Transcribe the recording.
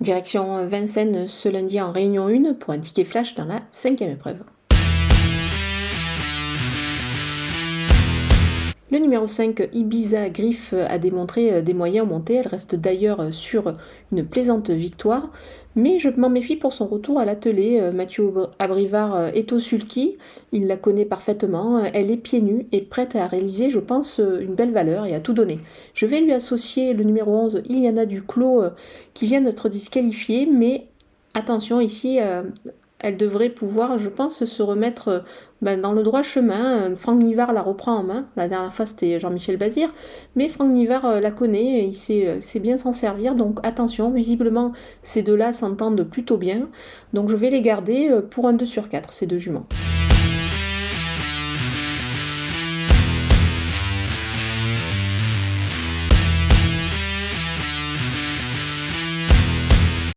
Direction Vincennes ce lundi en réunion 1 pour un ticket flash dans la cinquième épreuve. Le numéro 5, Ibiza Griff, a démontré euh, des moyens montés. Elle reste d'ailleurs euh, sur une plaisante victoire. Mais je m'en méfie pour son retour à l'atelier. Euh, Mathieu Abrivard est au sulky. Il la connaît parfaitement. Elle est pieds nus et prête à réaliser, je pense, une belle valeur et à tout donner. Je vais lui associer le numéro 11, Iliana Duclos, qui vient d'être disqualifiée. Mais attention ici, elle devrait pouvoir, je pense, se remettre euh, ben, dans le droit chemin. Euh, Franck Nivard la reprend en main. La dernière fois, c'était Jean-Michel Bazir. Mais Franck Nivard euh, la connaît et il sait, bien s'en servir. Donc attention, visiblement, ces deux-là s'entendent plutôt bien. Donc je vais les garder pour un 2 sur 4, ces deux juments.